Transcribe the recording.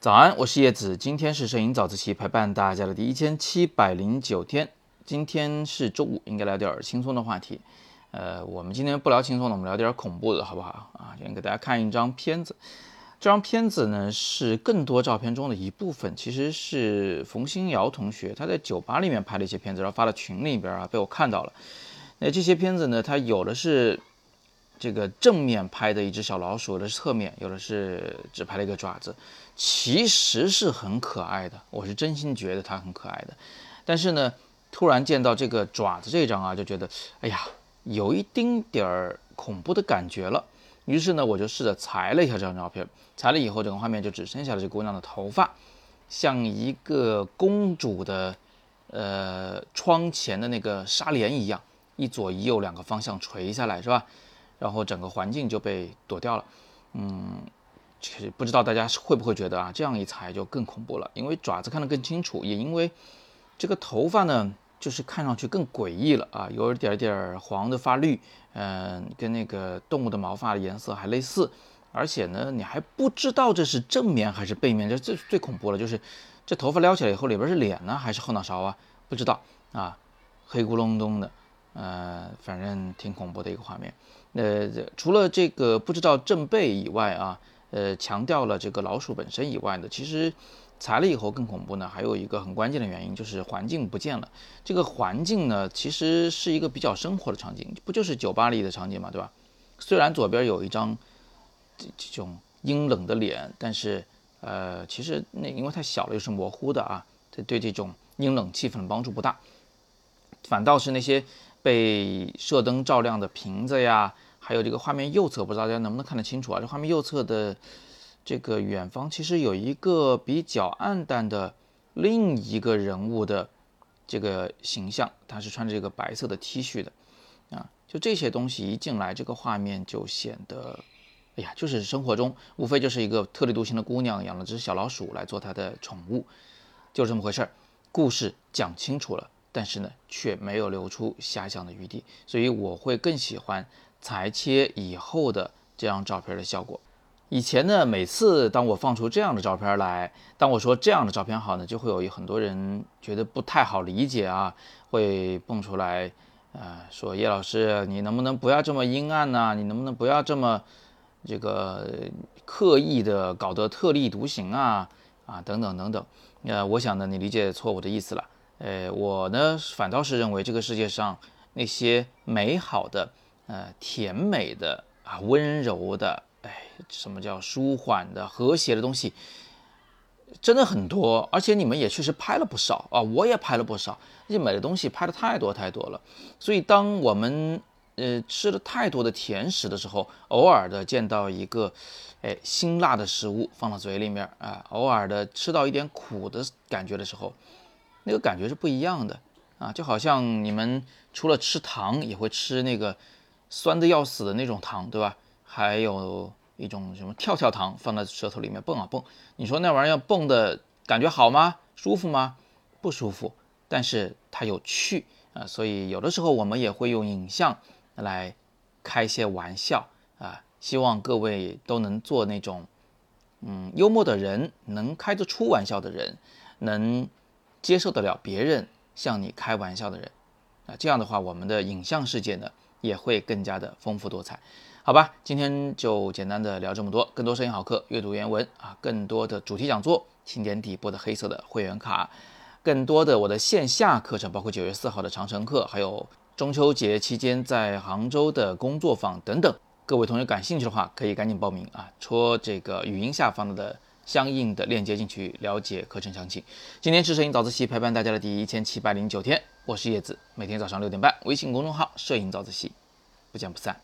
早安，我是叶子，今天是摄影早自习陪伴大家的第一千七百零九天。今天是周五，应该聊点轻松的话题。呃，我们今天不聊轻松的，我们聊点恐怖的，好不好？啊，先给大家看一张片子。这张片子呢是更多照片中的一部分，其实是冯新瑶同学他在酒吧里面拍的一些片子，然后发到群里边啊，被我看到了。那这些片子呢，它有的是这个正面拍的一只小老鼠，有的是侧面，有的是只拍了一个爪子。其实是很可爱的，我是真心觉得它很可爱的。但是呢，突然见到这个爪子这张啊，就觉得哎呀，有一丁点儿恐怖的感觉了。于是呢，我就试着裁了一下这张照片，裁了以后，整个画面就只剩下了这姑娘的头发，像一个公主的呃窗前的那个纱帘一样，一左一右两个方向垂下来，是吧？然后整个环境就被躲掉了，嗯。其实不知道大家会不会觉得啊，这样一裁就更恐怖了，因为爪子看得更清楚，也因为这个头发呢，就是看上去更诡异了啊，有一点点黄的发绿，嗯，跟那个动物的毛发的颜色还类似，而且呢，你还不知道这是正面还是背面，这最最恐怖了，就是这头发撩起来以后里边是脸呢还是后脑勺啊？不知道啊，黑咕隆咚的，呃，反正挺恐怖的一个画面。呃，除了这个不知道正背以外啊。呃，强调了这个老鼠本身以外的，其实裁了以后更恐怖呢。还有一个很关键的原因就是环境不见了。这个环境呢，其实是一个比较生活的场景，不就是酒吧里的场景嘛，对吧？虽然左边有一张这这种阴冷的脸，但是呃，其实那因为太小了，又是模糊的啊，这对这种阴冷气氛的帮助不大。反倒是那些被射灯照亮的瓶子呀。还有这个画面右侧，不知道大家能不能看得清楚啊？这画面右侧的这个远方，其实有一个比较暗淡的另一个人物的这个形象，他是穿着这个白色的 T 恤的啊。就这些东西一进来，这个画面就显得，哎呀，就是生活中无非就是一个特立独行的姑娘养了只小老鼠来做她的宠物，就这么回事儿。故事讲清楚了，但是呢，却没有留出遐想的余地，所以我会更喜欢。裁切以后的这张照片的效果，以前呢，每次当我放出这样的照片来，当我说这样的照片好呢，就会有很多人觉得不太好理解啊，会蹦出来，呃，说叶老师，你能不能不要这么阴暗呢？你能不能不要这么这个刻意的搞得特立独行啊？啊，等等等等。呃，我想呢，你理解错我的意思了。呃，我呢，反倒是认为这个世界上那些美好的。呃，甜美的啊，温柔的，哎，什么叫舒缓的、和谐的东西，真的很多。而且你们也确实拍了不少啊，我也拍了不少。那些美的东西拍的太多太多了。所以，当我们呃吃了太多的甜食的时候，偶尔的见到一个哎辛辣的食物放到嘴里面啊，偶尔的吃到一点苦的感觉的时候，那个感觉是不一样的啊。就好像你们除了吃糖，也会吃那个。酸的要死的那种糖，对吧？还有一种什么跳跳糖，放在舌头里面蹦啊蹦。你说那玩意儿蹦的感觉好吗？舒服吗？不舒服，但是它有趣啊。所以有的时候我们也会用影像来开一些玩笑啊。希望各位都能做那种嗯幽默的人，能开得出玩笑的人，能接受得了别人向你开玩笑的人啊。这样的话，我们的影像世界呢？也会更加的丰富多彩，好吧，今天就简单的聊这么多。更多摄影好课、阅读原文啊，更多的主题讲座，请点底部的黑色的会员卡。更多的我的线下课程，包括九月四号的长城课，还有中秋节期间在杭州的工作坊等等。各位同学感兴趣的话，可以赶紧报名啊，戳这个语音下方的相应的链接进去了解课程详情。今天是摄影早自习陪伴大家的第一千七百零九天。我是叶子，每天早上六点半，微信公众号“摄影早自习”，不见不散。